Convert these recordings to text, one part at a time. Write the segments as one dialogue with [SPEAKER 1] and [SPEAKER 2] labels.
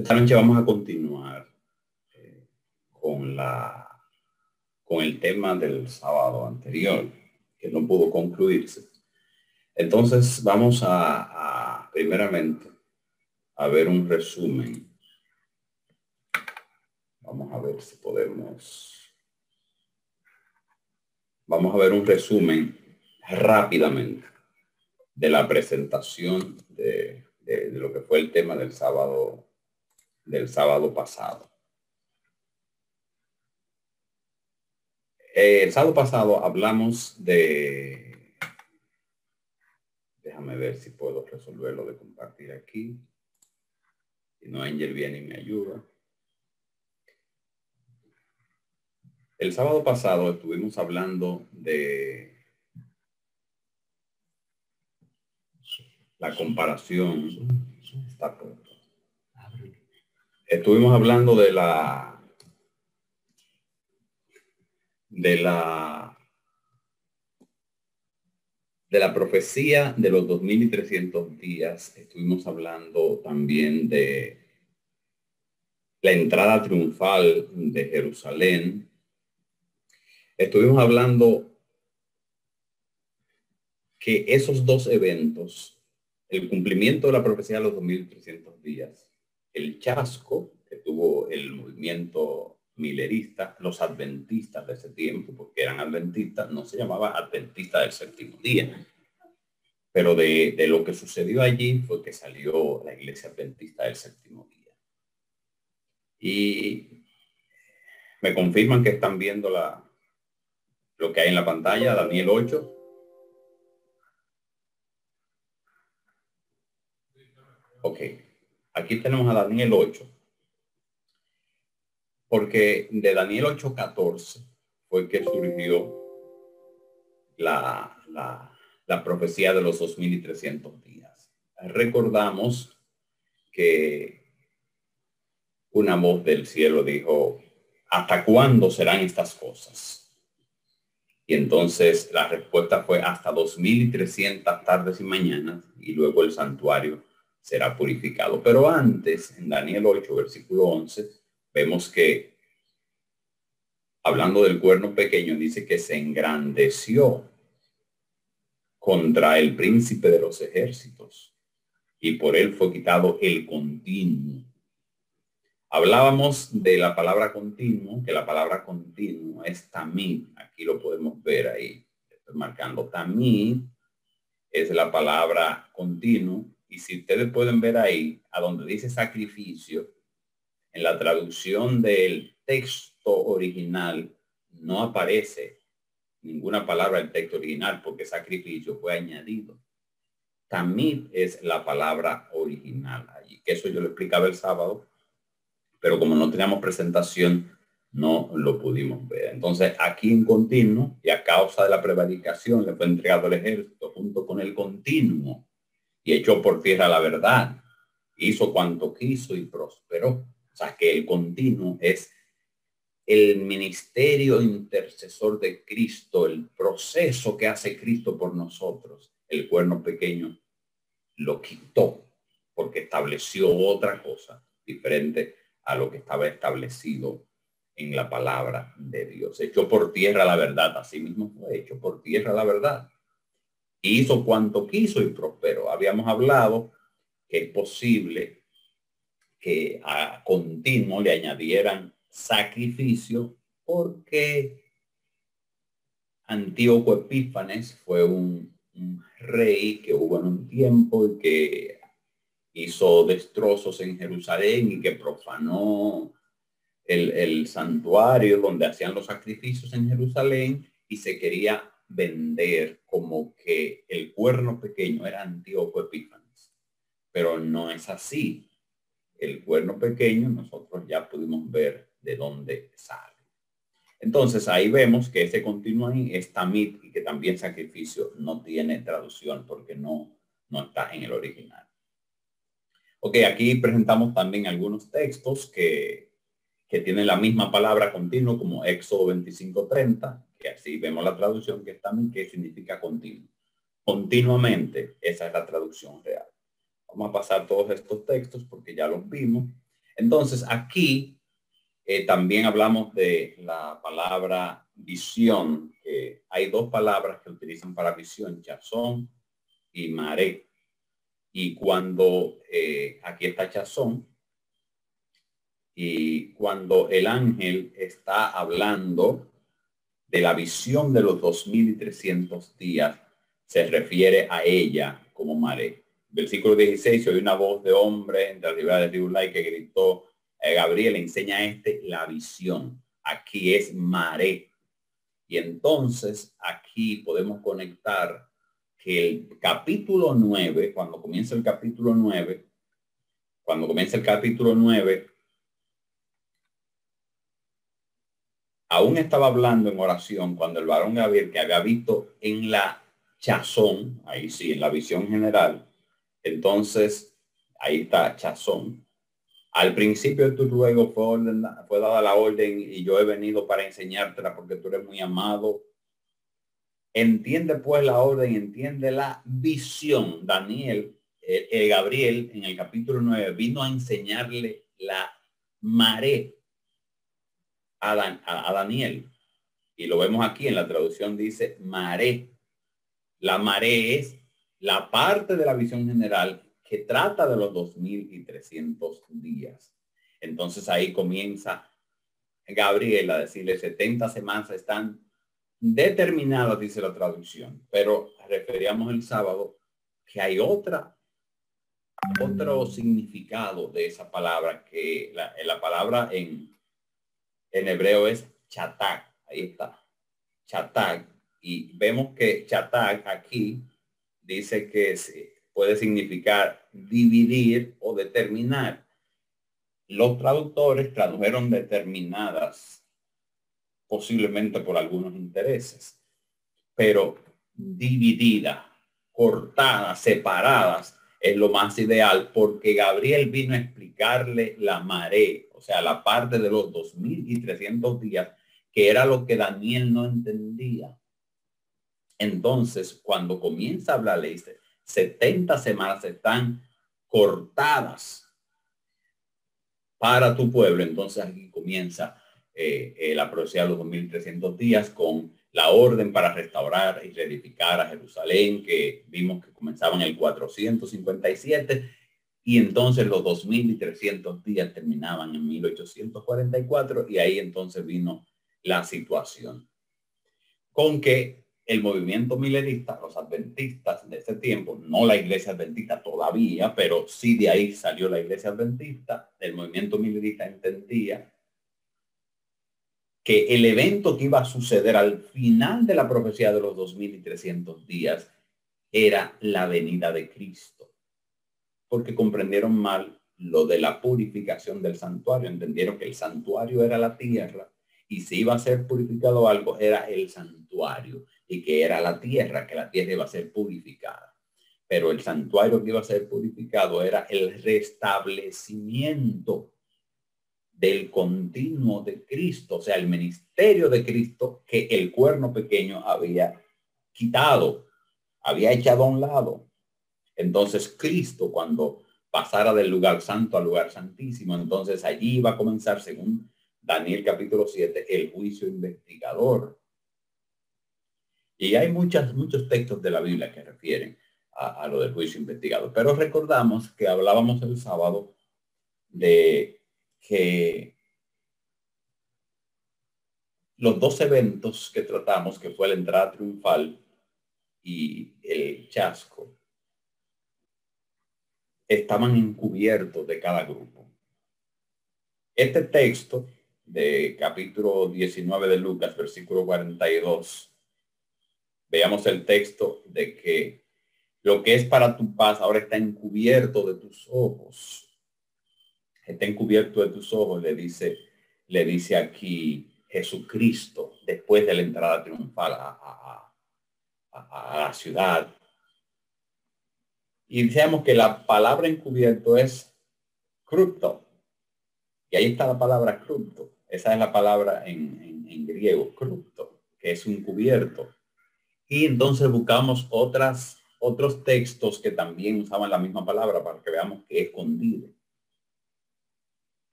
[SPEAKER 1] Esta noche vamos a continuar eh, con la con el tema del sábado anterior, que no pudo concluirse. Entonces vamos a, primeramente a ver un resumen. Vamos a ver si podemos. Vamos a ver un resumen rápidamente de la presentación de, de, lo que fue el tema del sábado del sábado pasado. Eh, el sábado pasado hablamos de déjame ver si puedo resolverlo de compartir aquí. Si no, Angel viene y me ayuda. El sábado pasado estuvimos hablando de la comparación. Estuvimos hablando de la de la de la profecía de los 2300 días. Estuvimos hablando también de la entrada triunfal de Jerusalén. Estuvimos hablando que esos dos eventos el cumplimiento de la profecía de los 2300 días, el chasco que tuvo el movimiento milerista, los adventistas de ese tiempo, porque eran adventistas, no se llamaba adventista del séptimo día. Pero de, lo que sucedió allí fue que salió la iglesia adventista del séptimo día. Y me confirman que están viendo la, lo que hay en la pantalla, Daniel 8. Ok, aquí tenemos a Daniel 8. Porque de Daniel 8.14 fue que surgió la, la, la profecía de los 2300 días. Recordamos que una voz del cielo dijo, ¿hasta cuándo serán estas cosas? Y entonces la respuesta fue hasta 2300 tardes y mañanas y luego el santuario será purificado. Pero antes, en Daniel 8, versículo 11, vemos que, hablando del cuerno pequeño, dice que se engrandeció contra el príncipe de los ejércitos y por él fue quitado el continuo. Hablábamos de la palabra continuo, que la palabra continuo es tamid. Aquí lo podemos ver ahí. Marcando tamid. Es la palabra continuo y si ustedes pueden ver ahí, a donde dice sacrificio, en la traducción del texto original no aparece ninguna palabra del texto original porque sacrificio fue añadido. Tamid es la palabra original allí, que eso yo lo explicaba el sábado, pero como no teníamos presentación, no lo pudimos ver. Entonces, aquí en continuo, y a causa de la prevaricación, le fue entregado el ejército junto con el continuo y echó por tierra la verdad. Hizo cuanto quiso y prosperó. O sea que el continuo es el ministerio intercesor de Cristo, el proceso que hace Cristo por nosotros. El cuerno pequeño lo quitó porque estableció otra cosa diferente a lo que estaba establecido en la palabra de Dios. Echó por tierra la verdad, así mismo fue hecho por tierra la verdad hizo cuanto quiso y prosperó. Habíamos hablado que es posible que a continuo le añadieran sacrificio porque Antíoco Epífanes fue un, rey que hubo en un tiempo y que hizo destrozos en Jerusalén y que profanó el santuario donde hacían los sacrificios en Jerusalén y se quería vender como que el cuerno pequeño era Antíoco Epífanes, pero no es así. El cuerno pequeño nosotros ya pudimos ver de dónde sale. Entonces ahí vemos que ese continuo es tamit y que también sacrificio no tiene traducción porque no, no está en el original. Ok, aquí presentamos también algunos textos que, que tienen la misma palabra continuo como Éxodo 25.30 así vemos la traducción que también que significa continuo. Continuamente, esa es la traducción real. Vamos a pasar todos estos textos porque ya los vimos. Entonces, aquí eh, también hablamos de la palabra visión. hay dos palabras que utilizan para visión, chazón y maré. Y cuando eh, aquí está chazón, y cuando el ángel está hablando de la visión de los 2300 días, se refiere a ella como maré. Versículo 16, oí una voz de hombre entre la ribera de Riulay que gritó, eh, Gabriel enseña a este la visión. Aquí es maré. Y entonces aquí podemos conectar que el capítulo 9, cuando comienza el capítulo 9, cuando comienza el capítulo 9, aún estaba hablando en oración cuando el varón Gabriel, que había visto en la chazón, ahí sí, en la visión general, entonces ahí está chazón. Al principio de tu ruego fue, fue dada la orden y yo he venido para enseñártela porque tú eres muy amado. Entiende pues la orden, entiende la visión. Daniel, eh, Gabriel en el capítulo 9 vino a enseñarle la mare a, Daniel. Y lo vemos aquí en la traducción dice mare. La mare es la parte de la visión general que trata de los 2300 días. Entonces ahí comienza Gabriel a decirle 70 semanas están determinadas, dice la traducción, pero referíamos el sábado que hay otra otro significado de esa palabra que la palabra en en hebreo es chatak. Ahí está. Chatak. Y vemos que chatak aquí dice que puede significar dividir o determinar. Los traductores tradujeron determinadas, posiblemente por algunos intereses, pero dividida, cortadas, separadas, es lo más ideal porque Gabriel vino a explicarle la marea, o sea, la parte de los 2.300 días, que era lo que Daniel no entendía. Entonces, cuando comienza a hablar, le dice, 70 semanas están cortadas para tu pueblo. Entonces aquí comienza eh, eh, la profecía de los 2.300 días con la orden para restaurar y reedificar a Jerusalén, que vimos que comenzaba en el 457 y entonces los 2.300 días terminaban en 1844 y ahí entonces vino la situación. Con que el movimiento milerista, los adventistas de ese tiempo, no la iglesia adventista todavía, pero sí de ahí salió la iglesia adventista, el movimiento milerista entendía que el evento que iba a suceder al final de la profecía de los 2300 días era la venida de Cristo. Porque comprendieron mal lo de la purificación del santuario. Entendieron que el santuario era la tierra y si iba a ser purificado algo era el santuario y que era la tierra, que la tierra iba a ser purificada. Pero el santuario que iba a ser purificado era el restablecimiento del continuo de Cristo, o sea, el ministerio de Cristo que el cuerno pequeño había quitado, había echado a un lado. Entonces Cristo cuando pasara del lugar santo al lugar santísimo, entonces allí iba a comenzar, según Daniel capítulo 7, el juicio investigador. Y hay muchas, muchos textos de la Biblia que refieren a, a lo del juicio investigador. Pero recordamos que hablábamos el sábado de que los dos eventos que tratamos, que fue la entrada triunfal y el chasco, estaban encubiertos de cada grupo. Este texto de capítulo 19 de Lucas, versículo 42, veamos el texto de que lo que es para tu paz ahora está encubierto de tus ojos está encubierto de tus ojos, le dice, le dice aquí Jesucristo después de la entrada triunfal a, la ciudad. Y decíamos que la palabra encubierto es cripto. Y ahí está la palabra cripto. Esa es la palabra en, en, griego, cripto, que es un cubierto. Y entonces buscamos otras, otros textos que también usaban la misma palabra para que veamos que es escondido.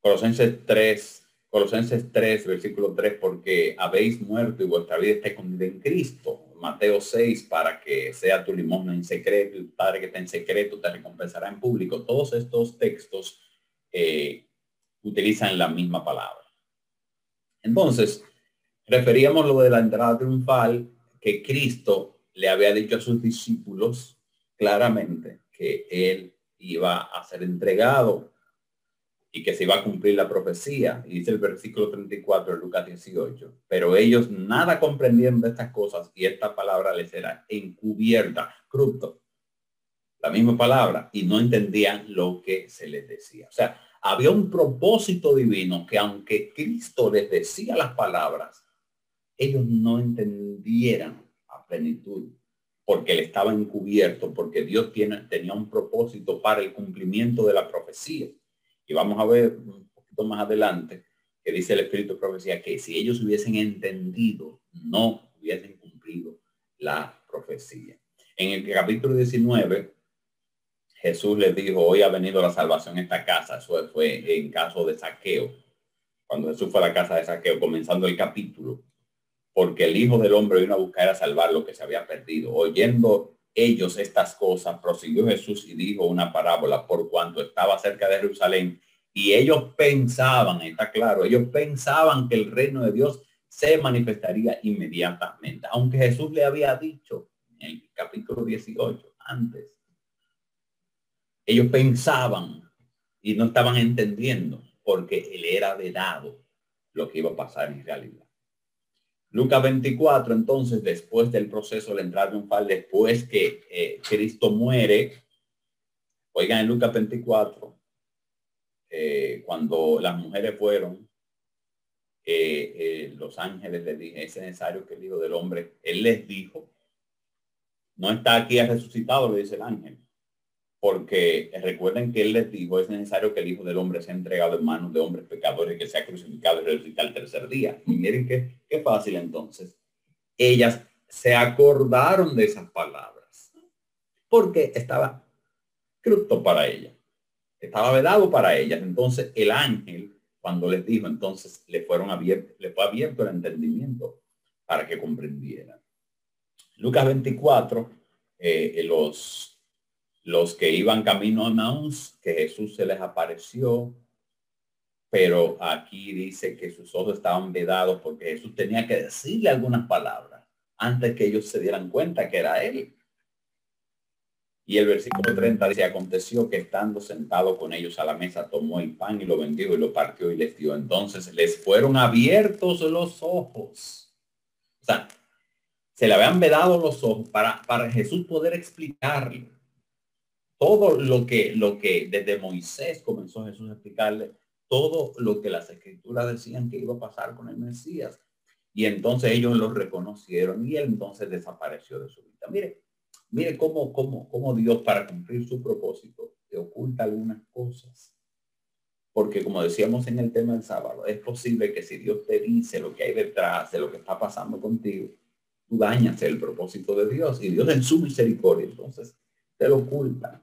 [SPEAKER 1] Colosenses 3, Colosenses 3, versículo 3, porque habéis muerto y vuestra vida está escondida en Cristo. Mateo 6, para que sea tu limosna en secreto, el Padre que está en secreto te recompensará en público. Todos estos textos eh, utilizan la misma palabra. Entonces, referíamos lo de la entrada triunfal que Cristo le había dicho a sus discípulos claramente que él iba a ser entregado y que se iba a cumplir la profecía. Y dice el versículo 34 de Lucas 18. Pero ellos nada comprendieron de estas cosas y esta palabra les era encubierta, cruto. La misma palabra y no entendían lo que se les decía. O sea, había un propósito divino que aunque Cristo les decía las palabras, ellos no entendieran a plenitud porque le estaba encubierto, porque Dios tiene, tenía un propósito para el cumplimiento de la profecía. Y vamos a ver un poquito más adelante que dice el Espíritu Profecía que si ellos hubiesen entendido, no hubiesen cumplido la profecía. En el capítulo 19, Jesús les dijo, hoy ha venido la salvación en esta casa. Eso fue en caso de saqueo. Cuando Jesús fue a la casa de saqueo, comenzando el capítulo. Porque el Hijo del Hombre vino a buscar a salvar lo que se había perdido. Oyendo ellos estas cosas, prosiguió Jesús y dijo una parábola por cuanto estaba cerca de Jerusalén. Y ellos pensaban, está claro, ellos pensaban que el reino de Dios se manifestaría inmediatamente. Aunque Jesús le había dicho en el capítulo 18 antes ellos pensaban y no estaban entendiendo porque él era vedado lo que iba a pasar en realidad. Lucas 24, entonces, después del proceso de entrar triunfal, después que eh, Cristo muere, oigan en Lucas 24, eh, cuando las mujeres fueron, eh, los ángeles les dije, es necesario que el Hijo del Hombre, Él les dijo, no está aquí ha resucitado, le dice el ángel, porque recuerden que él les dijo, es necesario que el Hijo del Hombre sea entregado en manos de hombres pecadores, que sea crucificado y resucitado el tercer día. Y miren qué, qué fácil entonces. Ellas se acordaron de esas palabras, porque estaba cruto para ella, estaba vedado para ellas. Entonces el ángel, cuando les dijo, entonces le fueron abiertos, le fue abierto el entendimiento para que comprendieran. Lucas 24, eh, los los que iban camino a Maús, que Jesús se les apareció, pero aquí dice que sus ojos estaban vedados porque Jesús tenía que decirle algunas palabras antes que ellos se dieran cuenta que era él. Y el versículo 30 dice, aconteció que estando sentado con ellos a la mesa, tomó el pan y lo vendió y lo partió y les dio. Entonces les fueron abiertos los ojos. O sea, se le habían vedado los ojos para, para Jesús poder explicarle todo lo que, lo que desde Moisés comenzó Jesús a explicarle, todo lo que las escrituras decían que iba a pasar con el Mesías. Y entonces ellos lo reconocieron y él entonces desapareció de su vida. Mire, mire cómo, cómo, cómo Dios para cumplir su propósito te oculta algunas cosas. Porque como decíamos en el tema del sábado, es posible que si Dios te dice lo que hay detrás de lo que está pasando contigo, tú dañas el propósito de Dios y Dios en su misericordia entonces te lo oculta.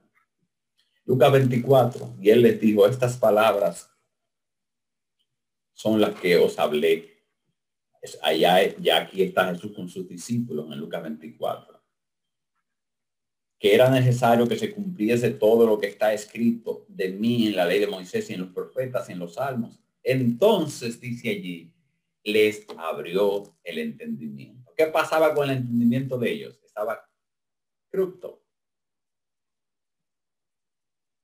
[SPEAKER 1] Lucas 24, y él les dijo, estas palabras son las que os hablé. Allá, ya aquí está Jesús con sus discípulos en Lucas 24. Que era necesario que se cumpliese todo lo que está escrito de mí en la ley de Moisés y en los profetas y en los salmos. Entonces, dice allí, les abrió el entendimiento. ¿Qué pasaba con el entendimiento de ellos? Estaba cruto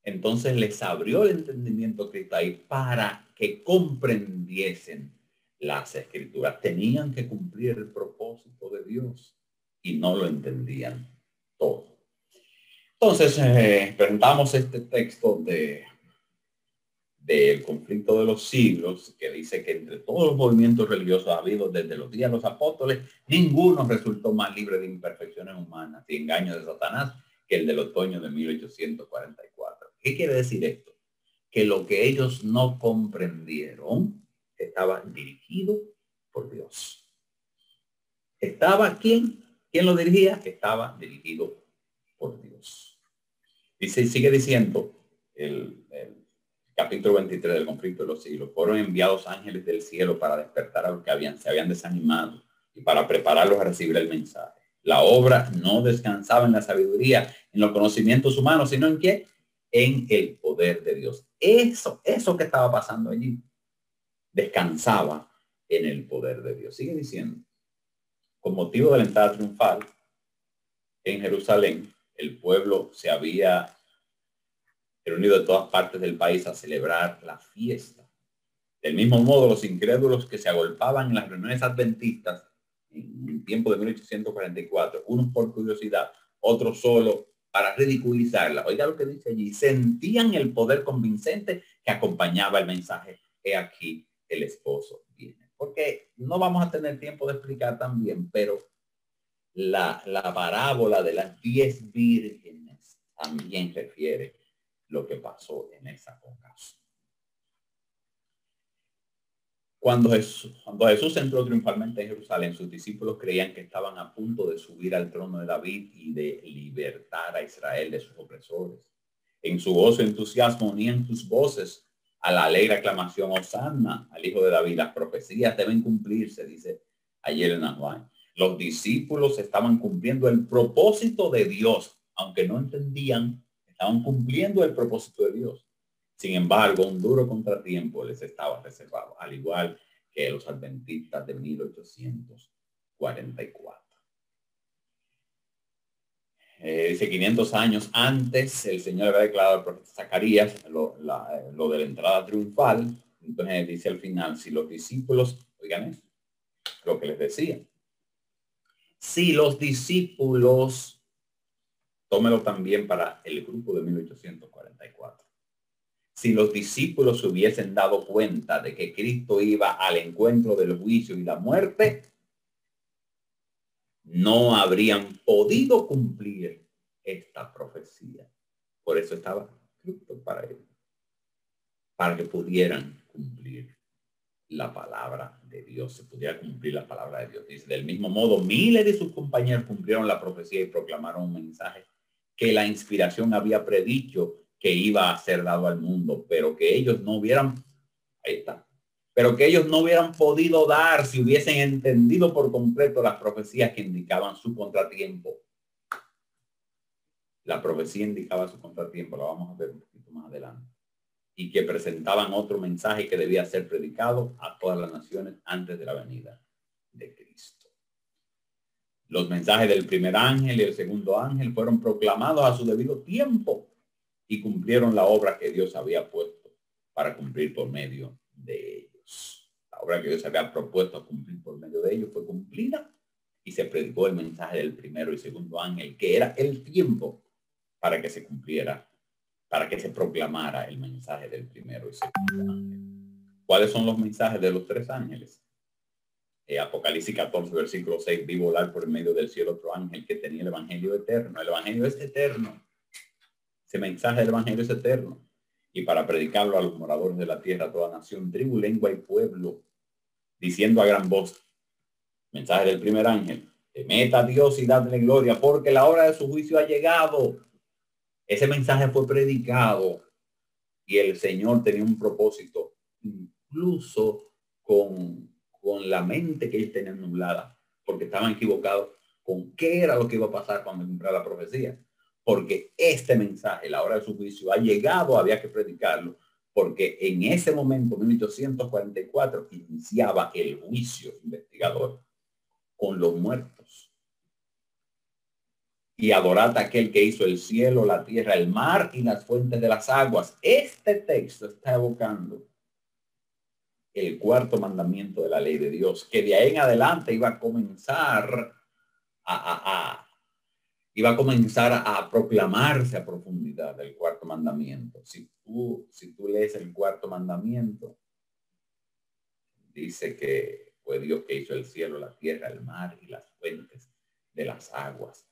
[SPEAKER 1] entonces les abrió el entendimiento Cristo para que comprendiesen las escrituras. Tenían que cumplir el propósito de Dios y no lo entendían todo. Entonces eh, presentamos este texto de del conflicto de los siglos, que dice que entre todos los movimientos religiosos habidos desde los días de los apóstoles, ninguno resultó más libre de imperfecciones humanas y engaños de Satanás que el del otoño de 1844. ¿Qué quiere decir esto? Que lo que ellos no comprendieron estaba dirigido por Dios. ¿Estaba quién? ¿Quién lo dirigía? Estaba dirigido por Dios. Dice, sigue diciendo el, capítulo 23 del conflicto de los siglos. Fueron enviados ángeles del cielo para despertar a los que habían, se habían desanimado y para prepararlos a recibir el mensaje. La obra no descansaba en la sabiduría, en los conocimientos humanos, sino en qué? En el poder de Dios. Eso, eso que estaba pasando allí, descansaba en el poder de Dios. Sigue diciendo, con motivo de la entrada triunfal en Jerusalén, el pueblo se había reunido de todas partes del país a celebrar la fiesta. Del mismo modo, los incrédulos que se agolpaban en las reuniones adventistas en el tiempo de 1844, unos por curiosidad, otros solo para ridiculizarla. Oiga lo que dice allí, sentían el poder convincente que acompañaba el mensaje. He aquí el esposo viene. Porque no vamos a tener tiempo de explicar también, pero la, la parábola de las diez vírgenes también refiere lo que pasó en esa ocasión. Cuando Jesús, cuando Jesús entró triunfalmente en Jerusalén, sus discípulos creían que estaban a punto de subir al trono de David y de libertar a Israel de sus opresores. En su gozo y entusiasmo unían sus voces a la alegre aclamación Osanna al hijo de David. Las profecías deben cumplirse, dice ayer en Juan. Los discípulos estaban cumpliendo el propósito de Dios, aunque no entendían, estaban cumpliendo el propósito de Dios. Sin embargo, un duro contratiempo les estaba reservado, al igual que los adventistas de 1844. Eh, dice 500 años antes, el Señor había declarado al profeta Zacarías lo, de la entrada triunfal. Entonces dice al final, si los discípulos, oigan eso, lo que les decía, si los discípulos, tómelo también para el grupo de 1844 si los discípulos se hubiesen dado cuenta de que Cristo iba al encuentro del juicio y la muerte, no habrían podido cumplir esta profecía. Por eso estaba Cristo para ellos, para que pudieran cumplir la palabra de Dios, se pudiera cumplir la palabra de Dios. Dice, del mismo modo, miles de sus compañeros cumplieron la profecía y proclamaron un mensaje que la inspiración había predicho que iba a ser dado al mundo, pero que ellos no hubieran, ahí está, pero que ellos no hubieran podido dar si hubiesen entendido por completo las profecías que indicaban su contratiempo. La profecía indicaba su contratiempo, lo vamos a ver un poquito más adelante. Y que presentaban otro mensaje que debía ser predicado a todas las naciones antes de la venida de Cristo. Los mensajes del primer ángel y el segundo ángel fueron proclamados a su debido tiempo y cumplieron la obra que Dios había puesto para cumplir por medio de ellos. La obra que Dios había propuesto cumplir por medio de ellos fue cumplida y se predicó el mensaje del primero y segundo ángel, que era el tiempo para que se cumpliera, para que se proclamara el mensaje del primero y segundo ángel. ¿Cuáles son los mensajes de los tres ángeles? Eh, Apocalipsis 14, versículo 6, vi volar por el medio del cielo otro ángel que tenía el evangelio eterno. El evangelio es eterno mensaje del Evangelio es eterno y para predicarlo a los moradores de la tierra, toda nación, tribu, lengua y pueblo, diciendo a gran voz, mensaje del primer ángel, meta a Dios y dadle gloria, porque la hora de su juicio ha llegado. Ese mensaje fue predicado y el Señor tenía un propósito, incluso con, con la mente que él tenía nublada, porque estaban equivocados con qué era lo que iba a pasar cuando cumpliera la profecía porque este mensaje, la hora de su juicio, ha llegado, había que predicarlo, porque en ese momento, 1844, iniciaba el juicio investigador con los muertos. Y adorad a aquel que hizo el cielo, la tierra, el mar y las fuentes de las aguas. Este texto está evocando el cuarto mandamiento de la ley de Dios, que de ahí en adelante iba a comenzar a, a iba a comenzar a proclamarse a profundidad el cuarto mandamiento. Si tú, si tú lees el cuarto mandamiento, dice que fue Dios que hizo el cielo, la tierra, el mar y las fuentes de las aguas.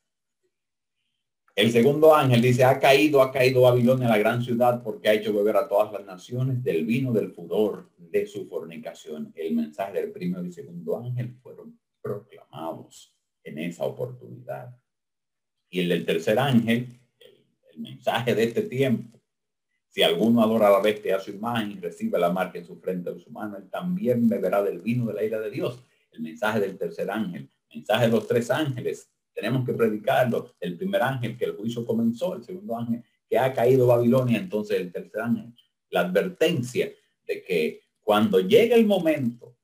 [SPEAKER 1] El segundo ángel dice, ha caído, ha caído Babilonia, la gran ciudad, porque ha hecho beber a todas las naciones del vino del furor de su fornicación. El mensaje del primero y segundo ángel fueron proclamados en esa oportunidad y el del tercer ángel, el, mensaje de este tiempo, Si alguno adora la bestia a su imagen y recibe la marca en su frente de su mano, él también beberá del vino de la ira de Dios. El mensaje del tercer ángel, mensaje de los tres ángeles, tenemos que predicarlo. El primer ángel que el juicio comenzó, el segundo ángel que ha caído Babilonia, entonces el tercer ángel, la advertencia de que cuando llega el momento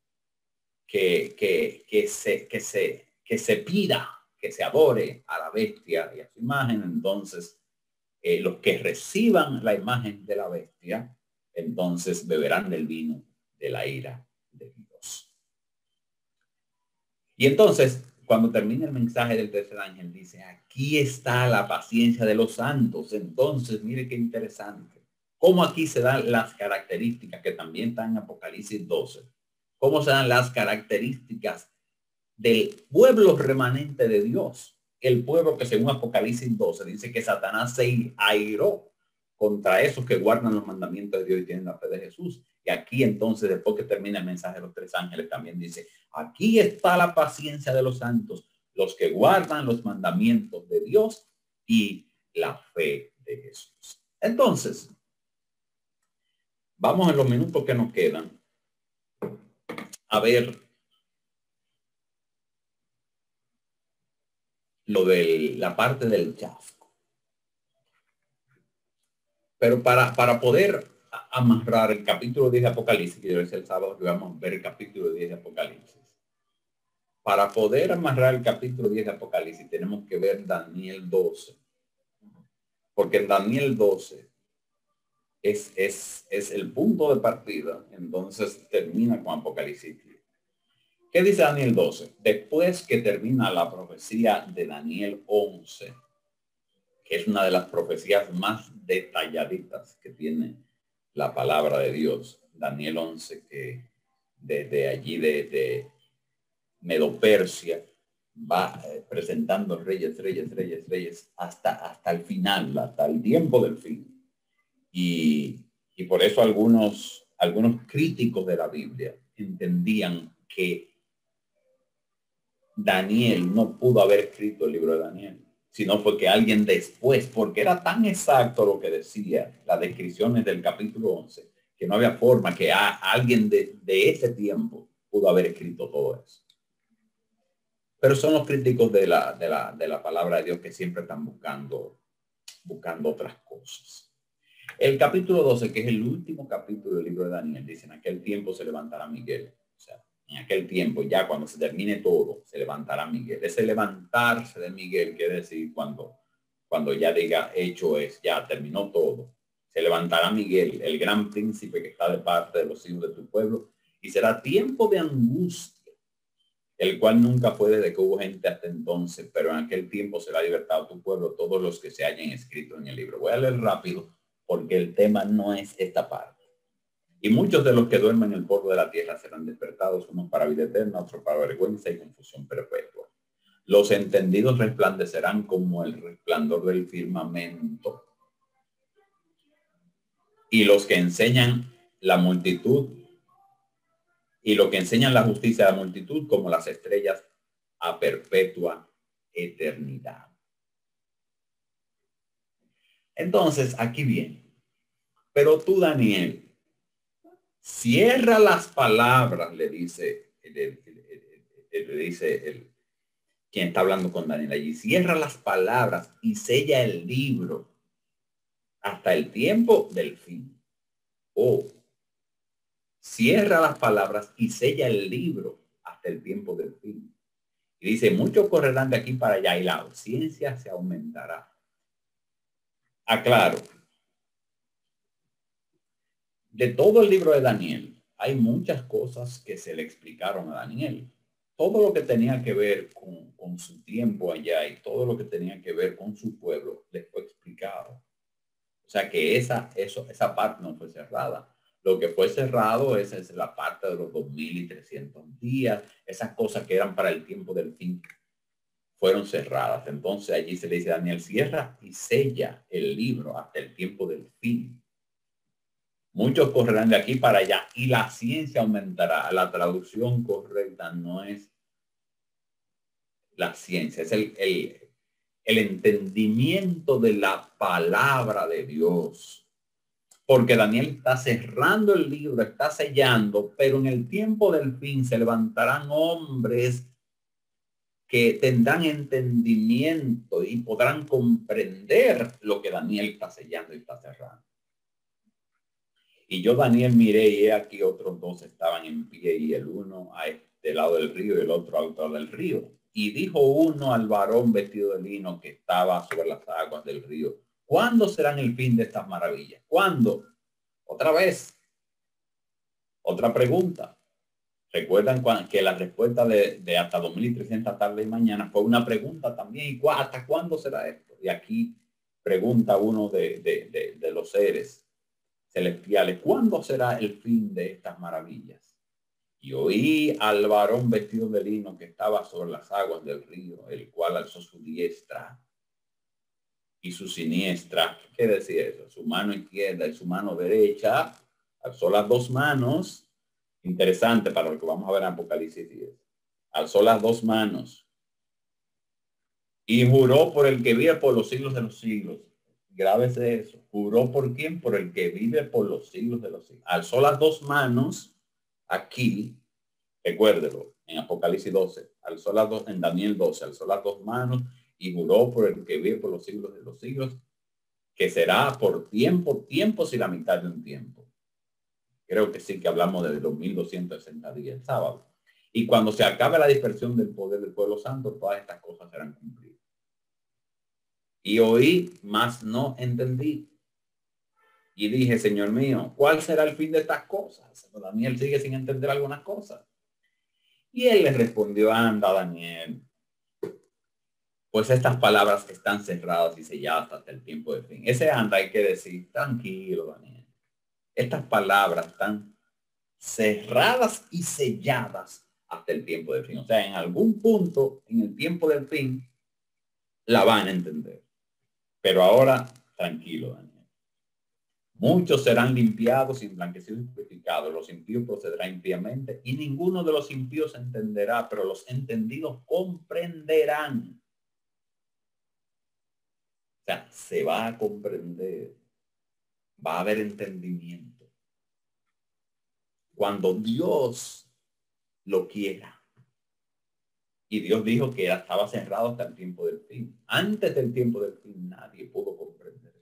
[SPEAKER 1] que, que, que, se, que, se, que se pida, que se adore a la bestia y a su imagen, entonces eh, los que reciban la imagen de la bestia, entonces beberán del vino de la ira de Dios. Y entonces, cuando termina el mensaje del tercer ángel, dice, aquí está la paciencia de los santos. Entonces, mire qué interesante. Cómo aquí se dan las características que también están en Apocalipsis 12. Cómo se dan las características del pueblo remanente de Dios el pueblo que según Apocalipsis 12 dice que Satanás se airó contra esos que guardan los mandamientos de Dios y tienen la fe de Jesús. Y aquí entonces, después que termina el mensaje de los tres ángeles, también dice, aquí está la paciencia de los santos, los que guardan los mandamientos de Dios y la fe de Jesús. Entonces, vamos en los minutos que nos quedan a ver lo de la parte del chasco. Pero para, para poder amarrar el capítulo 10 de Apocalipsis, que es el sábado que vamos a ver el capítulo 10 de Apocalipsis. Para poder amarrar el capítulo 10 de Apocalipsis tenemos que ver Daniel 12. Porque en Daniel 12 es, es, es el punto de partida, entonces termina con Apocalipsis ¿Qué dice Daniel 12? Después que termina la profecía de Daniel 11, que es una de las profecías más detalladitas que tiene la palabra de Dios, Daniel 11, que desde allí de, de Medopersia va eh, presentando reyes, reyes, reyes, reyes, hasta, hasta el final, hasta el tiempo del fin. Y, y por eso algunos, algunos críticos de la Biblia entendían que Daniel no pudo haber escrito el libro de Daniel, sino fue que alguien después, porque era tan exacto lo que decía las descripciones del capítulo 11, que no había forma que a, alguien de, ese tiempo pudo haber escrito todo eso. Pero son los críticos de la, de la, de la palabra de Dios que siempre están buscando, buscando otras cosas. El capítulo 12, que es el último capítulo del libro de Daniel, dice, en aquel tiempo se levantará Miguel. En aquel tiempo, ya cuando se termine todo, se levantará Miguel. Ese levantarse de Miguel quiere decir cuando, cuando ya diga hecho es, ya terminó todo. Se levantará Miguel, el gran príncipe que está de parte de los hijos de tu pueblo, y será tiempo de angustia, el cual nunca fue desde que hubo gente hasta entonces, pero en aquel tiempo será libertado tu pueblo, todos los que se hayan escrito en el libro. Voy a leer rápido porque el tema no es esta parte. Y muchos de los que duermen en el polvo de la tierra serán despertados, unos para vida eterna, otros para vergüenza y confusión perpetua. Los entendidos resplandecerán como el resplandor del firmamento. Y los que enseñan la multitud y lo que enseñan la justicia de la multitud como las estrellas a perpetua eternidad. Entonces, aquí viene. Pero tú, Daniel, Cierra las palabras, le dice, le, dice el, quien está hablando con Daniel allí. Cierra las palabras y sella el libro hasta el tiempo del fin. O cierra las palabras y sella el libro hasta el tiempo del fin. Y dice, muchos correrán de aquí para allá y la ciencia se aumentará. Aclaro, de todo el libro de Daniel, hay muchas cosas que se le explicaron a Daniel. Todo lo que tenía que ver con, su tiempo allá y todo lo que tenía que ver con su pueblo le fue explicado. O sea que esa, esa parte no fue cerrada. Lo que fue cerrado es, la parte de los 2.300 días, esas cosas que eran para el tiempo del fin fueron cerradas. Entonces allí se le dice Daniel, cierra y sella el libro hasta el tiempo del fin. Muchos correrán de aquí para allá y la ciencia aumentará. La traducción correcta no es la ciencia, es el, el, entendimiento de la palabra de Dios. porque Daniel está cerrando el libro, está sellando, pero en el tiempo del fin se levantarán hombres que tendrán entendimiento y podrán comprender lo que Daniel está sellando y está cerrando. Y yo, Daniel, miré y aquí otros dos estaban en pie y el uno a este lado del río y el otro al otro lado del río. Y dijo uno al varón vestido de lino que estaba sobre las aguas del río, ¿cuándo serán el fin de estas maravillas? ¿Cuándo? Otra vez. Otra pregunta. Recuerdan que la respuesta de, hasta 2300 tarde y mañana fue una pregunta también. ¿Y hasta cuándo será esto? Y aquí pregunta uno de, de los seres celestiales, ¿cuándo será el fin de estas maravillas? Y oí al varón vestido de lino que estaba sobre las aguas del río, el cual alzó su diestra y su siniestra. ¿Qué decía eso? Su mano izquierda y su mano derecha. Alzó las dos manos. Interesante para lo que vamos a ver en Apocalipsis 10. Alzó las dos manos. Y juró por el que vive por los siglos de los siglos. Grábese eso. Juró por quién? Por el que vive por los siglos de los siglos. Alzó las dos manos aquí, recuérdelo, en Apocalipsis 12, alzó las dos, en Daniel 12, alzó las dos manos y juró por el que vive por los siglos de los siglos, que será por tiempo, tiempos y la mitad de un tiempo. Creo que sí que hablamos de los 1260 días el sábado. Y cuando se acabe la dispersión del poder del pueblo santo, todas estas cosas serán cumplidas. Y oí, más no entendí. Y dije, Señor mío, ¿cuál será el fin de estas cosas? Daniel sigue sin entender algunas cosas. Y él le respondió, anda, Daniel, pues estas palabras están cerradas y selladas hasta el tiempo de fin. Ese anda hay que decir, tranquilo, Daniel. Estas palabras están cerradas y selladas hasta el tiempo de fin. O sea, en algún punto, en el tiempo del fin, la van a entender. Pero ahora, tranquilo, Daniel. Muchos serán limpiados, emblanquecidos y purificados. Los impíos procederán impíamente y ninguno de los impíos entenderá, pero los entendidos comprenderán. O sea, se va a comprender. Va a haber entendimiento. Cuando Dios lo quiera. Y Dios dijo que estaba cerrado hasta el tiempo del fin. Antes del tiempo del fin nadie pudo comprender.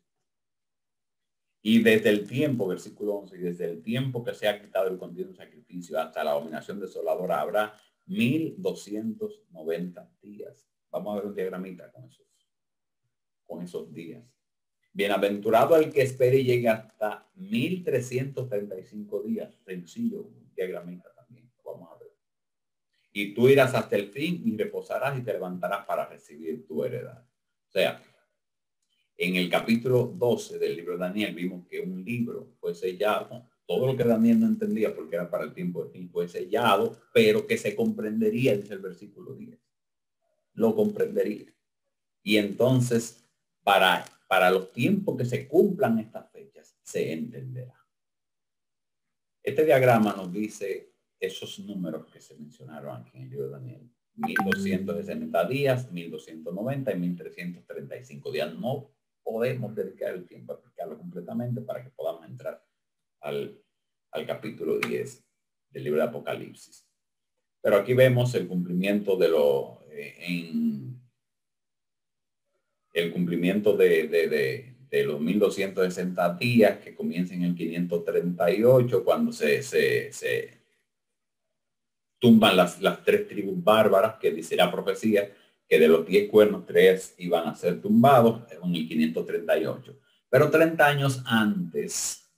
[SPEAKER 1] Y desde el tiempo, versículo 11, y desde el tiempo que se ha quitado el continuo sacrificio hasta la dominación desoladora habrá 1290 días. Vamos a ver un diagramita con esos, con esos días. Bienaventurado el que espere y llegue hasta 1335 días. Sencillo, diagramita también. Vamos a ver. Y tú irás hasta el fin y reposarás y te levantarás para recibir tu heredad. O sea, en el capítulo 12 del libro de Daniel vimos que un libro fue sellado, todo lo que Daniel no entendía porque era para el tiempo de fin fue sellado, pero que se comprendería, dice el versículo 10. Lo comprendería. Y entonces, para, para los tiempos que se cumplan estas fechas, se entenderá. Este diagrama nos dice esos números que se mencionaron aquí en el libro de Daniel. 1260 días, 1290 y 1335 días. No podemos dedicar el tiempo a explicarlo completamente para que podamos entrar al, capítulo 10 del libro de Apocalipsis. Pero aquí vemos el cumplimiento de lo eh, en el cumplimiento de, de, los 1260 días que comienza en el 538 cuando se, se tumban las, las tres tribus bárbaras que dice la profecía que de los 10 cuernos, tres iban a ser tumbados en 1538. Pero 30 años antes,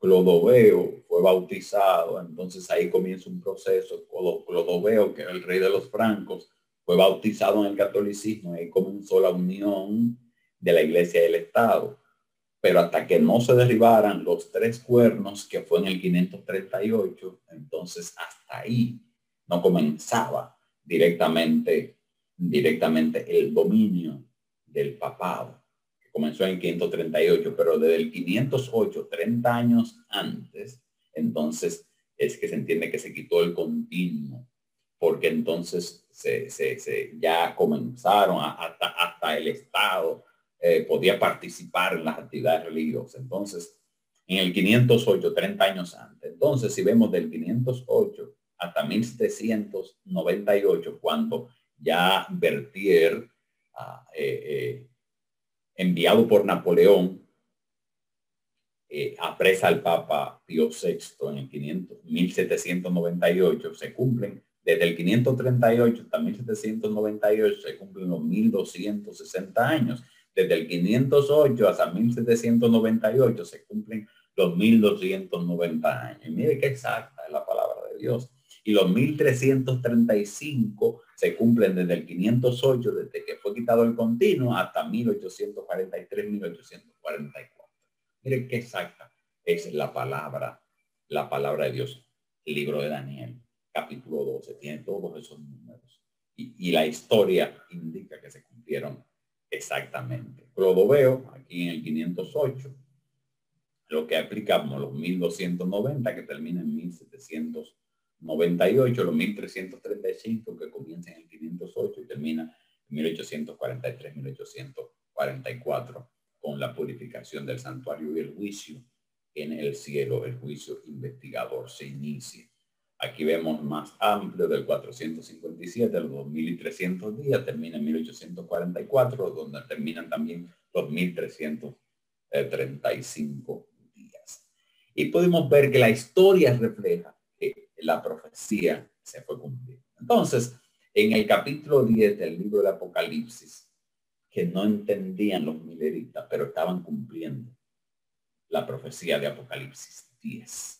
[SPEAKER 1] Clodoveo fue bautizado, entonces ahí comienza un proceso. Clodoveo, que era el rey de los francos, fue bautizado en el catolicismo y comenzó la unión de la iglesia y el Estado. Pero hasta que no se derribaran los tres cuernos, que fue en el 538, entonces hasta ahí no comenzaba directamente directamente el dominio del papado, que comenzó en 538, pero desde el 508, 30 años antes, entonces es que se entiende que se quitó el continuo, porque entonces se, se, ya comenzaron hasta, hasta el Estado eh, podía participar en las actividades religiosas. Entonces, en el 508, 30 años antes. Entonces, si vemos del 508 hasta 1798, cuando ya Berthier, ah, eh, eh, enviado por Napoleón, eh, apresa al Papa Pío VI en el 500, 1798, se cumplen desde el 538 hasta 1798 se cumplen los 1260 años. Desde el 508 hasta 1798 se cumplen los 1290 años. Y mire qué exacta es la palabra de Dios. Y los 1335 se cumplen desde el 508, desde que fue quitado el continuo, hasta 1843, 1844. Mire qué exacta es la palabra, la palabra de Dios. Libro de Daniel capítulo 12, tiene todos esos números. Y, la historia indica que se cumplieron exactamente. veo aquí en el 508, lo que aplicamos los 1290 que termina en 1798, los 1335 que comienza en el 508 y termina en 1843, 1844 con la purificación del santuario y el juicio en el cielo, el juicio investigador se inicia. Aquí vemos más amplio del 457, los 2300 días, termina en 1844, donde terminan también los 1335 días. Y podemos ver que la historia refleja que la profecía se fue cumpliendo. Entonces, en el capítulo 10 del libro de Apocalipsis, que no entendían los mileritas, pero estaban cumpliendo la profecía de Apocalipsis 10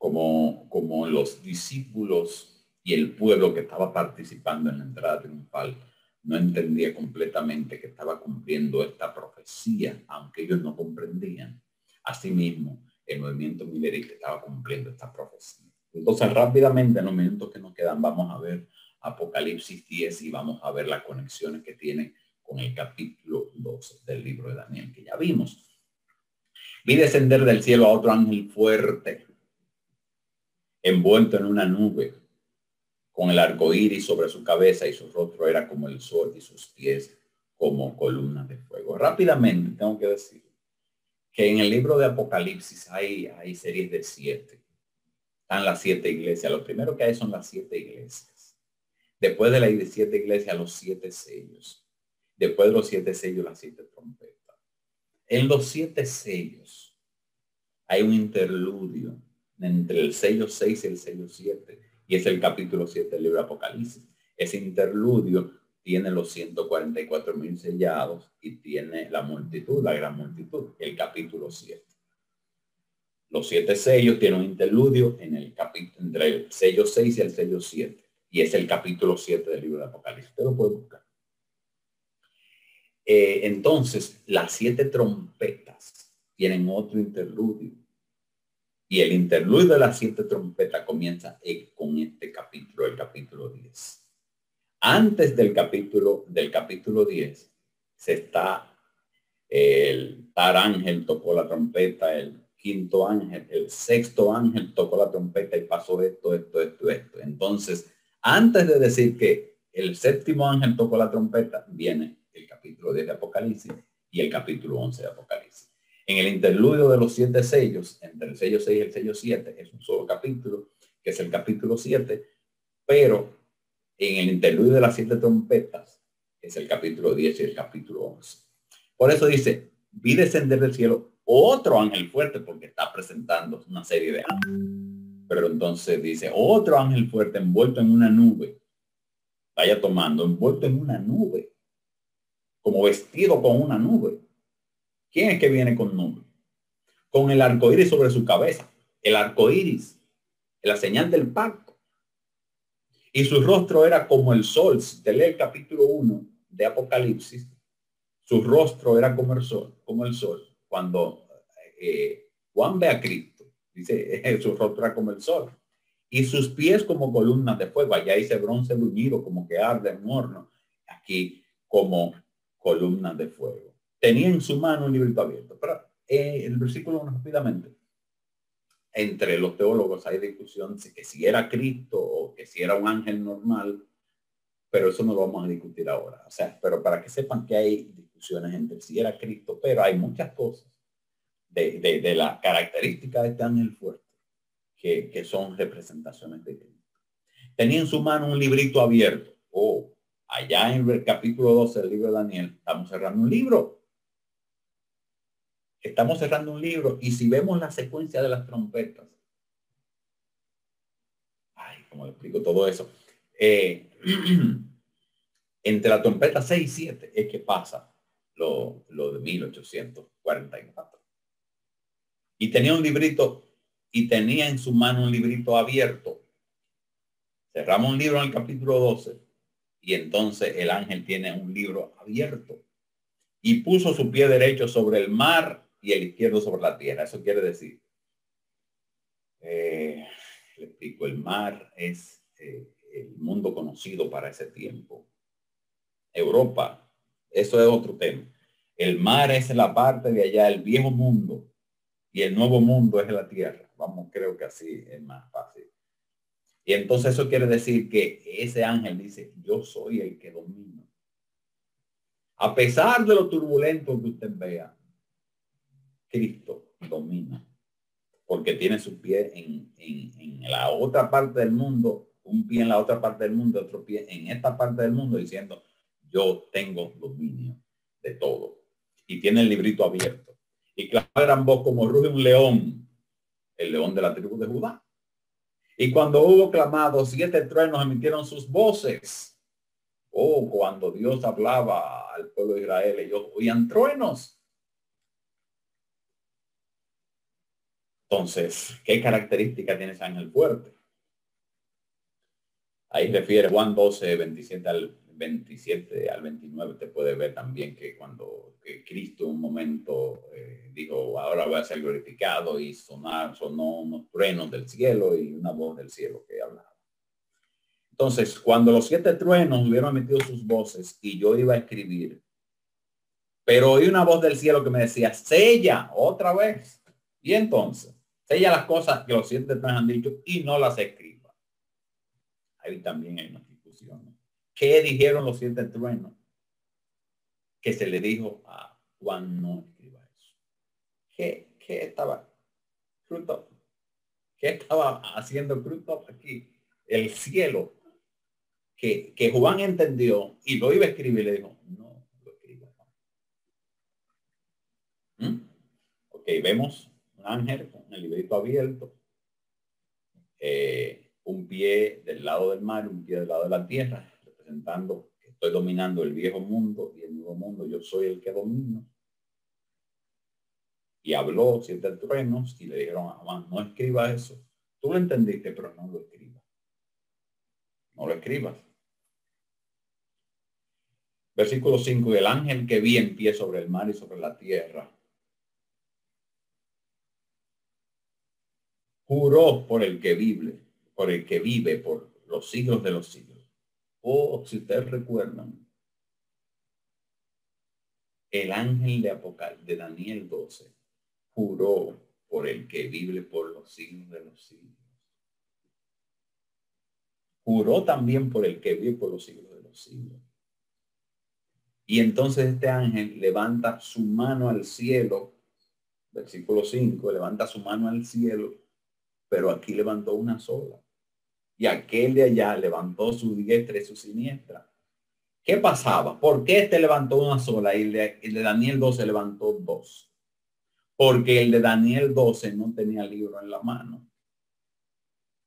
[SPEAKER 1] como, como los discípulos y el pueblo que estaba participando en la entrada triunfal no entendía completamente que estaba cumpliendo esta profecía, aunque ellos no comprendían. Asimismo, el movimiento milerista estaba cumpliendo esta profecía. Entonces, rápidamente, en los minutos que nos quedan, vamos a ver Apocalipsis 10 y vamos a ver las conexiones que tiene con el capítulo 12 del libro de Daniel, que ya vimos. Vi descender del cielo a otro ángel fuerte envuelto en una nube, con el arco iris sobre su cabeza y su rostro era como el sol y sus pies como columnas de fuego. Rápidamente tengo que decir que en el libro de Apocalipsis hay, hay series de siete. Están las siete iglesias. Lo primero que hay son las siete iglesias. Después de las siete iglesias, los siete sellos. Después de los siete sellos, las siete trompetas. En los siete sellos hay un interludio entre el sello 6 y el sello 7, y es el capítulo 7 del libro Apocalipsis. Ese interludio tiene los 144 mil sellados y tiene la multitud, la gran multitud, el capítulo 7. Los siete sellos tienen un interludio en el capítulo, entre el sello 6 y el sello 7. Y es el capítulo 7 del libro de Apocalipsis. Usted lo puede buscar. Eh, entonces, las siete trompetas tienen otro interludio y el interludio de las siete trompetas comienza con este capítulo, el capítulo 10. Antes del capítulo, del capítulo 10, se está el tar ángel tocó la trompeta, el quinto ángel, el sexto ángel tocó la trompeta y pasó esto, esto, esto, esto. Entonces, antes de decir que el séptimo ángel tocó la trompeta, viene el capítulo 10 de Apocalipsis y el capítulo 11 de Apocalipsis. En el interludio de los siete sellos, entre el sello 6 y el sello 7, es un solo capítulo, que es el capítulo 7, pero en el interludio de las siete trompetas, es el capítulo 10 y el capítulo 11. Por eso dice, vi descender del cielo otro ángel fuerte, porque está presentando una serie de ángeles. Pero entonces dice, otro ángel fuerte envuelto en una nube. Vaya tomando, envuelto en una nube, como vestido con una nube ¿Quién es que viene con nube? Con el arco iris sobre su cabeza. El arco iris, la señal del pacto. Y su rostro era como el sol. Si te lee el capítulo 1 de Apocalipsis, su rostro era como el sol, como el sol. Cuando eh, Juan ve a Cristo, dice, su rostro era como el sol. Y sus pies como columnas de fuego. Allá dice bronce luñido, como que arde en horno. Aquí como columnas de fuego tenía en su mano un librito abierto. Pero eh, el versículo rápidamente. Entre los teólogos hay discusión de que si era Cristo o que si era un ángel normal, pero eso no lo vamos a discutir ahora. O sea, pero para que sepan que hay discusiones entre si era Cristo, pero hay muchas cosas de, de, de la característica de este ángel fuerte, que, que son representaciones de Cristo. Tenía en su mano un librito abierto. Oh, allá en el capítulo 12 del libro de Daniel, estamos cerrando un libro. Estamos cerrando un libro y si vemos la secuencia de las trompetas, ay, ¿cómo le explico todo eso? Eh, entre la trompeta 6 y 7 es que pasa lo, lo de 1844. Y tenía un librito y tenía en su mano un librito abierto. Cerramos un libro en el capítulo 12 y entonces el ángel tiene un libro abierto y puso su pie derecho sobre el mar y el izquierdo sobre la tierra. Eso quiere decir, eh, el mar es eh, el mundo conocido para ese tiempo. Europa, eso es otro tema. El mar es la parte de allá, el viejo mundo, y el nuevo mundo es la tierra. Vamos, creo que así es más fácil. Y entonces eso quiere decir que ese ángel dice, yo soy el que domina. A pesar de lo turbulento que usted vea, Cristo domina. Porque tiene su pie en, en, la otra parte del mundo, un pie en la otra parte del mundo, otro pie en esta parte del mundo, diciendo, yo tengo dominio de todo. Y tiene el librito abierto. Y claro, eran voz como ruge un león, el león de la tribu de Judá. Y cuando hubo clamado, siete truenos emitieron sus voces. Oh, cuando Dios hablaba al pueblo de Israel, ellos oían truenos. Entonces, ¿qué característica tiene ese ángel fuerte? Ahí refiere Juan 12, 27 al 27 al 29, te puede ver también que cuando Cristo un momento eh, dijo, ahora voy a ser glorificado y sonar, sonó unos truenos del cielo y una voz del cielo que hablaba. Entonces, cuando los siete truenos hubieron metido sus voces y yo iba a escribir, pero oí una voz del cielo que me decía, sella otra vez. Y entonces, Sella las cosas que los siete han dicho y no las escriba. Ahí también hay una discusión. ¿Qué dijeron los siete truenos? Que se le dijo a Juan no escriba eso. ¿Qué, qué estaba? Fruto. ¿Qué estaba haciendo fruto aquí? El cielo. Que, que Juan entendió y lo iba a escribir le dijo, no lo escriba. ¿Mm? Ok, vemos un ángel el librito abierto, eh, un pie del lado del mar, un pie del lado de la tierra, representando que estoy dominando el viejo mundo y el nuevo mundo, yo soy el que domino. Y habló siete truenos y le dijeron a Juan, no escriba eso. Tú lo entendiste, pero no lo escribas. No lo escribas. Versículo 5, el ángel que vi en pie sobre el mar y sobre la tierra juró por el que vive, por el que vive por los siglos de los siglos. O oh, si ustedes recuerdan, el ángel de Apocal de Daniel 12 juró por el que vive por los siglos de los siglos. Juró también por el que vive por los siglos de los siglos. Y entonces este ángel levanta su mano al cielo, versículo 5, levanta su mano al cielo pero aquí levantó una sola. Y aquel de allá levantó su diestra y su siniestra. ¿Qué pasaba? ¿Por qué este levantó una sola y el de, Daniel 12 levantó dos? Porque el de Daniel 12 no tenía libro en la mano.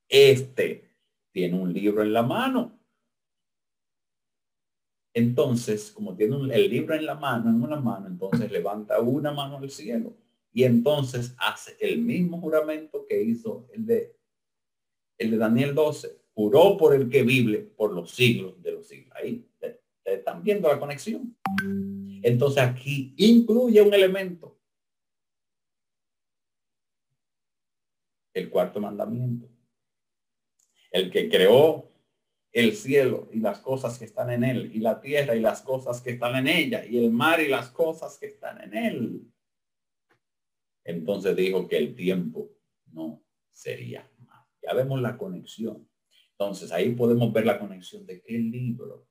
[SPEAKER 1] Este tiene un libro en la mano. Entonces, como tiene el libro en la mano, en una mano, entonces levanta una mano al cielo y entonces hace el mismo juramento que hizo el de, el de Daniel 12. Juró por el que vive por los siglos de los siglos. Ahí están viendo la conexión. Entonces aquí incluye un elemento. El cuarto mandamiento. El que creó el cielo y las cosas que están en él, y la tierra y las cosas que están en ella, y el mar y las cosas que están en él entonces dijo que el tiempo no sería más. Ya vemos la conexión. Entonces ahí podemos ver la conexión de qué libro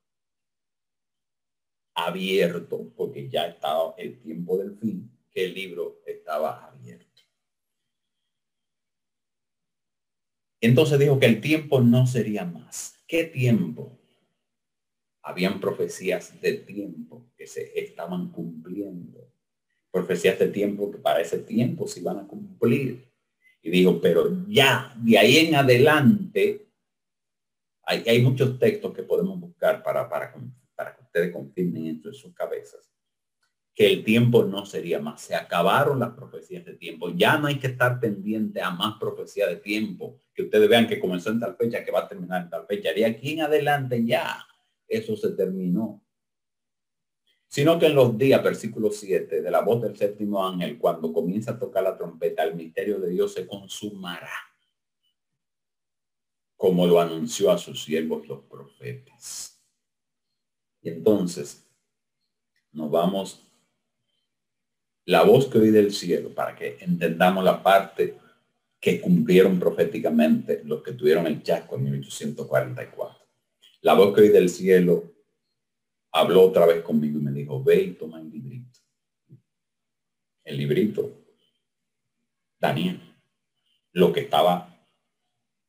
[SPEAKER 1] abierto, porque ya estaba el tiempo del fin, que el libro estaba abierto. Entonces dijo que el tiempo no sería más. ¿Qué tiempo? Habían profecías de tiempo que se estaban cumpliendo. Profecías de tiempo que para ese tiempo se iban a cumplir. Y dijo, pero ya, de ahí en adelante, hay, muchos textos que podemos buscar para, para, para que ustedes confirmen en sus cabezas que el tiempo no sería más. Se acabaron las profecías de tiempo. Ya no hay que estar pendiente a más profecía de tiempo. Que ustedes vean que comenzó en tal fecha, que va a terminar en tal fecha. De aquí en adelante ya eso se terminó. Sino que en los días, versículo 7, de la voz del séptimo ángel, cuando comienza a tocar la trompeta, el misterio de Dios se consumará. Como lo anunció a sus siervos los profetas. Y entonces nos vamos la voz que oí del cielo, para que entendamos la parte que cumplieron proféticamente los que tuvieron el chasco en 1844. La voz que oí del cielo habló otra vez conmigo y me dijo, ve y toma el librito. El librito, Daniel, lo que estaba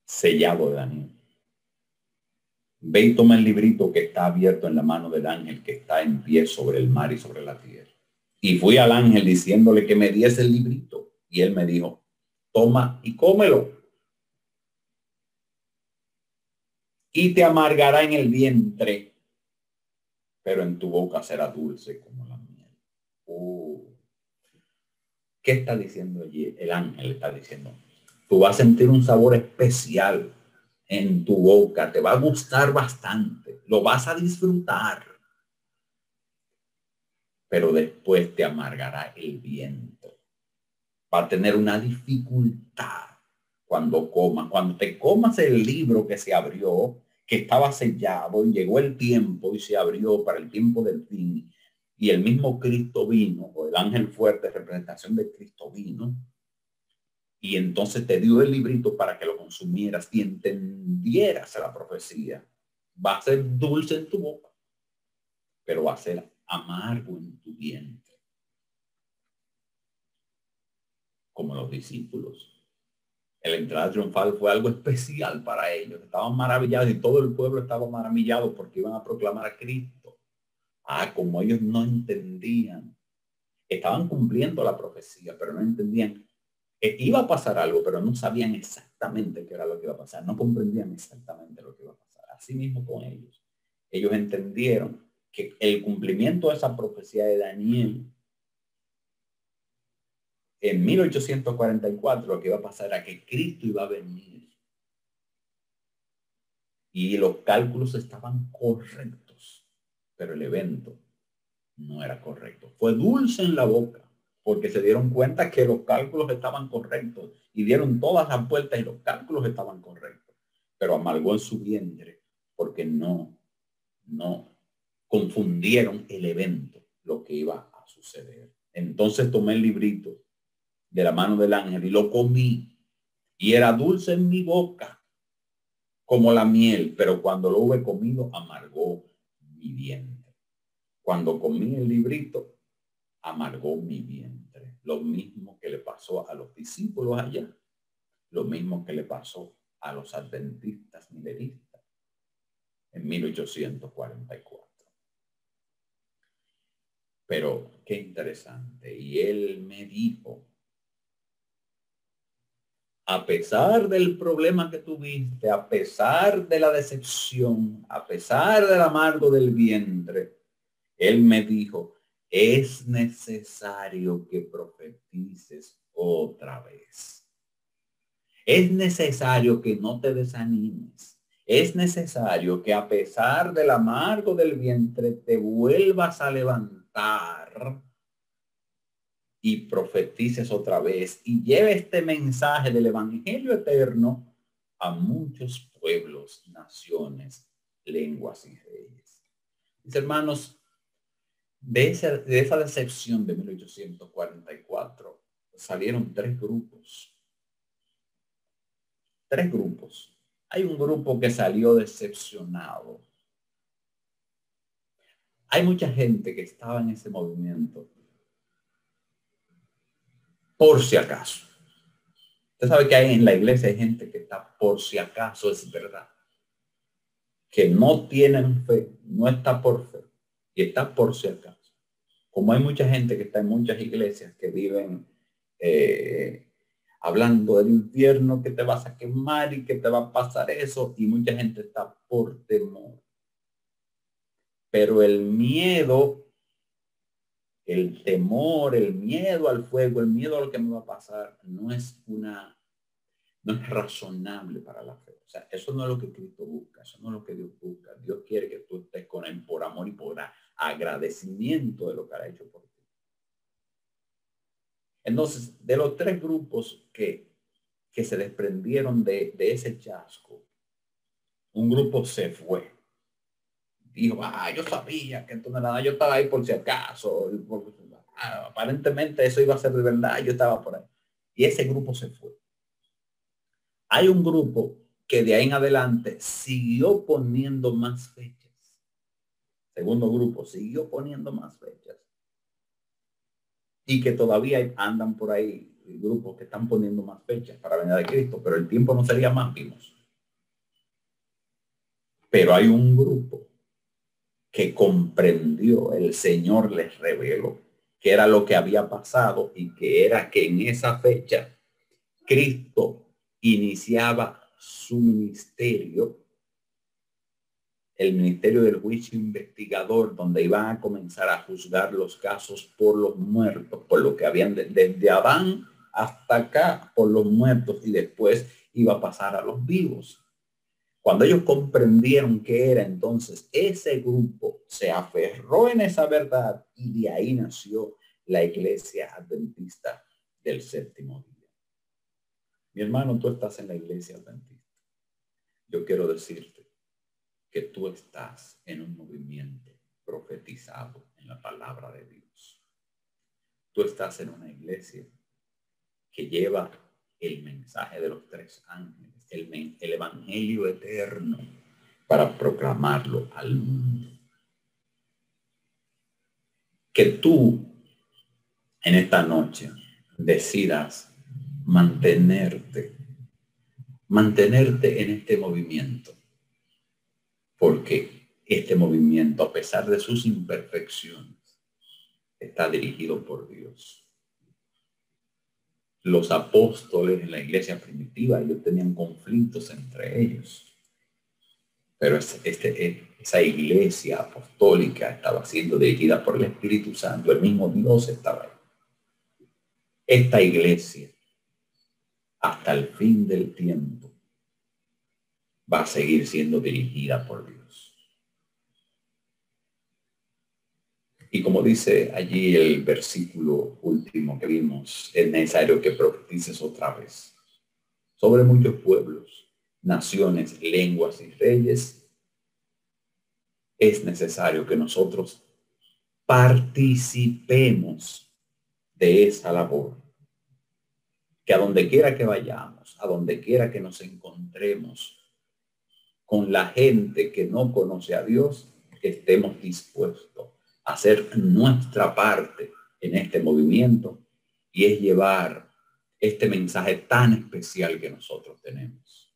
[SPEAKER 1] sellado de Daniel. Ve y toma el librito que está abierto en la mano del ángel que está en pie sobre el mar y sobre la tierra. Y fui al ángel diciéndole que me diese el librito. Y él me dijo, toma y cómelo. Y te amargará en el vientre, pero en tu boca será dulce como la miel. Oh. ¿Qué está diciendo allí? El ángel está diciendo, tú vas a sentir un sabor especial en tu boca, te va a gustar bastante, lo vas a disfrutar pero después te amargará el viento. Va a tener una dificultad cuando comas, cuando te comas el libro que se abrió, estaba sellado y llegó el tiempo y se abrió para el tiempo del fin y el mismo Cristo vino, o el ángel fuerte representación de Cristo vino, y entonces te dio el librito para que lo consumieras y entendieras la profecía. Va a ser dulce en tu boca, pero va a ser amargo en tu vientre. Como los discípulos. El entrada triunfal fue algo especial para ellos. Estaban maravillados y todo el pueblo estaba maravillado porque iban a proclamar a Cristo. Ah, como ellos no entendían. Estaban cumpliendo la profecía, pero no entendían. que iba a pasar algo, pero no sabían exactamente qué era lo que iba a pasar. No comprendían exactamente lo que iba a pasar. Así mismo con ellos. Ellos entendieron que el cumplimiento de esa profecía de Daniel en 1844 lo que iba a pasar era que Cristo iba a venir y los cálculos estaban correctos, pero el evento no era correcto. Fue dulce en la boca porque se dieron cuenta que los cálculos estaban correctos y dieron todas las vueltas y los cálculos estaban correctos, pero amargó en su vientre porque no, no, confundieron el evento, lo que iba a suceder. Entonces tomé el librito de la mano del ángel y lo comí y era dulce en mi boca como la miel, pero cuando lo hube comido amargó mi vientre. Cuando comí el librito, amargó mi vientre. Lo mismo que le pasó a los discípulos allá, lo mismo que le pasó a los adventistas mileristas en 1844. Pero qué interesante. Y él me dijo, a pesar del problema que tuviste, a pesar de la decepción, a pesar del amargo del vientre, él me dijo, es necesario que profetices otra vez. Es necesario que no te desanimes. Es necesario que a pesar del amargo del vientre te vuelvas a levantar y profetices otra vez y lleve este mensaje del Evangelio eterno a muchos pueblos, naciones, lenguas y reyes. Mis hermanos, de esa, de esa decepción de 1844 salieron tres grupos. Tres grupos. Hay un grupo que salió decepcionado hay mucha gente que estaba en ese movimiento por si acaso. Usted sabe que hay en la iglesia hay gente que está por si acaso es verdad. Que no tienen fe, no está por fe y está por si acaso. Como hay mucha gente que está en muchas iglesias que viven eh, hablando del infierno, que te vas a quemar y que te va a pasar eso, y mucha gente está por temor. Pero el miedo, el temor, el miedo al fuego, el miedo a lo que me va a pasar, no es una, no es razonable para la fe. O sea, eso no es lo que Cristo busca, eso no es lo que Dios busca. Dios quiere que tú estés con él por amor y por agradecimiento de lo que ha hecho por ti. Entonces, de los tres grupos que, que se desprendieron de, de ese chasco, un grupo se fue. Dijo, ah, yo sabía que entonces nada, yo estaba ahí por si acaso. Ah, aparentemente eso iba a ser de verdad, yo estaba por ahí. Y ese grupo se fue. Hay un grupo que de ahí en adelante siguió poniendo más fechas segundo grupo, siguió poniendo más fechas. Y que todavía andan por ahí grupos que están poniendo más fechas para venir de Cristo, pero el tiempo no sería más, vimos. Pero hay un grupo que comprendió, el Señor les reveló que era lo que había pasado y que era que en esa fecha Cristo iniciaba su ministerio el Ministerio del Juicio Investigador, donde iban a comenzar a juzgar los casos por los muertos, por lo que habían desde Adán hasta acá, por los muertos, y después iba a pasar a los vivos. Cuando ellos comprendieron que era entonces ese grupo, se aferró en esa verdad y de ahí nació la iglesia adventista del séptimo día. Mi hermano, tú estás en la iglesia adventista. Yo quiero decirte que tú estás en un movimiento profetizado en la palabra de Dios. Tú estás en una iglesia que lleva el mensaje de los tres ángeles, el, el evangelio eterno para proclamarlo al mundo. Que tú en esta noche decidas mantenerte, mantenerte en este movimiento porque este movimiento, a pesar de sus imperfecciones, está dirigido por Dios. Los apóstoles en la iglesia primitiva, ellos tenían conflictos entre ellos. Pero este, esa iglesia apostólica estaba siendo dirigida por el Espíritu Santo. El mismo Dios estaba ahí. Esta iglesia, hasta el fin del tiempo, va a seguir siendo dirigida por Dios. Y como dice allí el versículo último que vimos, es necesario que profetices otra vez sobre muchos pueblos, naciones, lenguas y reyes. Es necesario que nosotros participemos de esa labor. Que a donde quiera que vayamos, a donde quiera que nos encontremos, con la gente que no conoce a Dios, estemos dispuestos hacer nuestra parte en este movimiento y es llevar este mensaje tan especial que nosotros tenemos.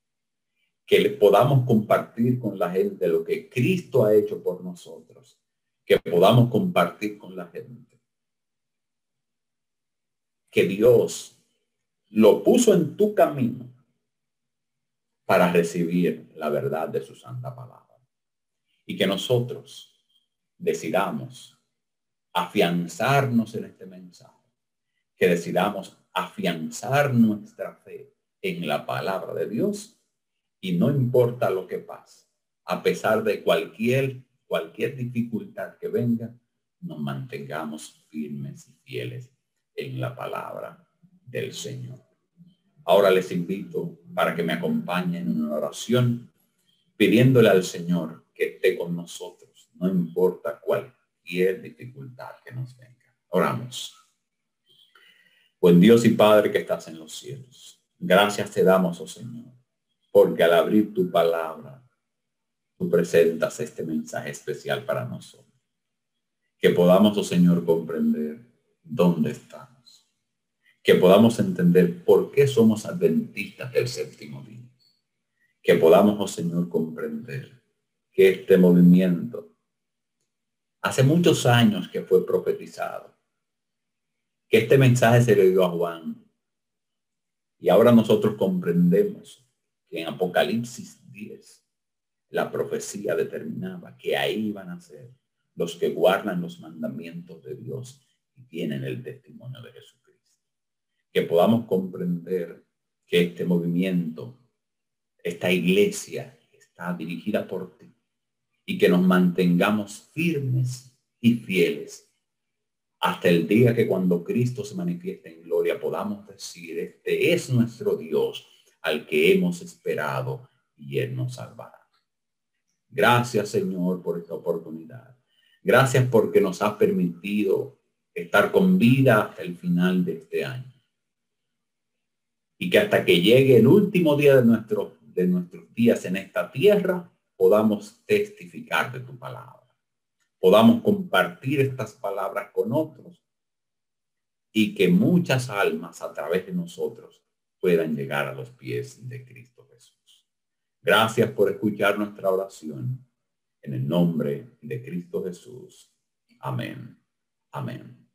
[SPEAKER 1] Que le podamos compartir con la gente lo que Cristo ha hecho por nosotros. Que podamos compartir con la gente. Que Dios lo puso en tu camino para recibir la verdad de su santa palabra. Y que nosotros decidamos afianzarnos en este mensaje, que decidamos afianzar nuestra fe en la palabra de Dios y no importa lo que pase, a pesar de cualquier, cualquier dificultad que venga, nos mantengamos firmes y fieles en la palabra del Señor. Ahora les invito para que me acompañen en una oración pidiéndole al Señor que esté con nosotros, no importa cualquier dificultad que nos venga. Oramos. Buen Dios y Padre que estás en los cielos, gracias te damos, oh Señor, porque al abrir tu palabra, tú presentas este mensaje especial para nosotros. Que podamos, oh Señor, comprender dónde estamos que podamos entender por qué somos adventistas del séptimo día. Que podamos, oh Señor, comprender que este movimiento hace muchos años que fue profetizado, que este mensaje se le dio a Juan. Y ahora nosotros comprendemos que en Apocalipsis 10 la profecía determinaba que ahí van a ser los que guardan los mandamientos de Dios y tienen el testimonio de Jesucristo. Que podamos comprender que este movimiento, esta iglesia está dirigida por ti y que nos mantengamos firmes y fieles hasta el día que cuando Cristo se manifieste en gloria podamos decir, este es nuestro Dios al que hemos esperado y Él nos salvará. Gracias Señor por esta oportunidad. Gracias porque nos has permitido estar con vida hasta el final de este año. Y que hasta que llegue el último día de, nuestro, de nuestros días en esta tierra, podamos testificar de tu palabra, podamos compartir estas palabras con otros y que muchas almas a través de nosotros puedan llegar a los pies de Cristo Jesús. Gracias por escuchar nuestra oración. En el nombre de Cristo Jesús. Amén. Amén.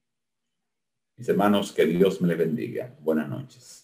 [SPEAKER 1] Mis hermanos, que Dios me le bendiga. Buenas noches.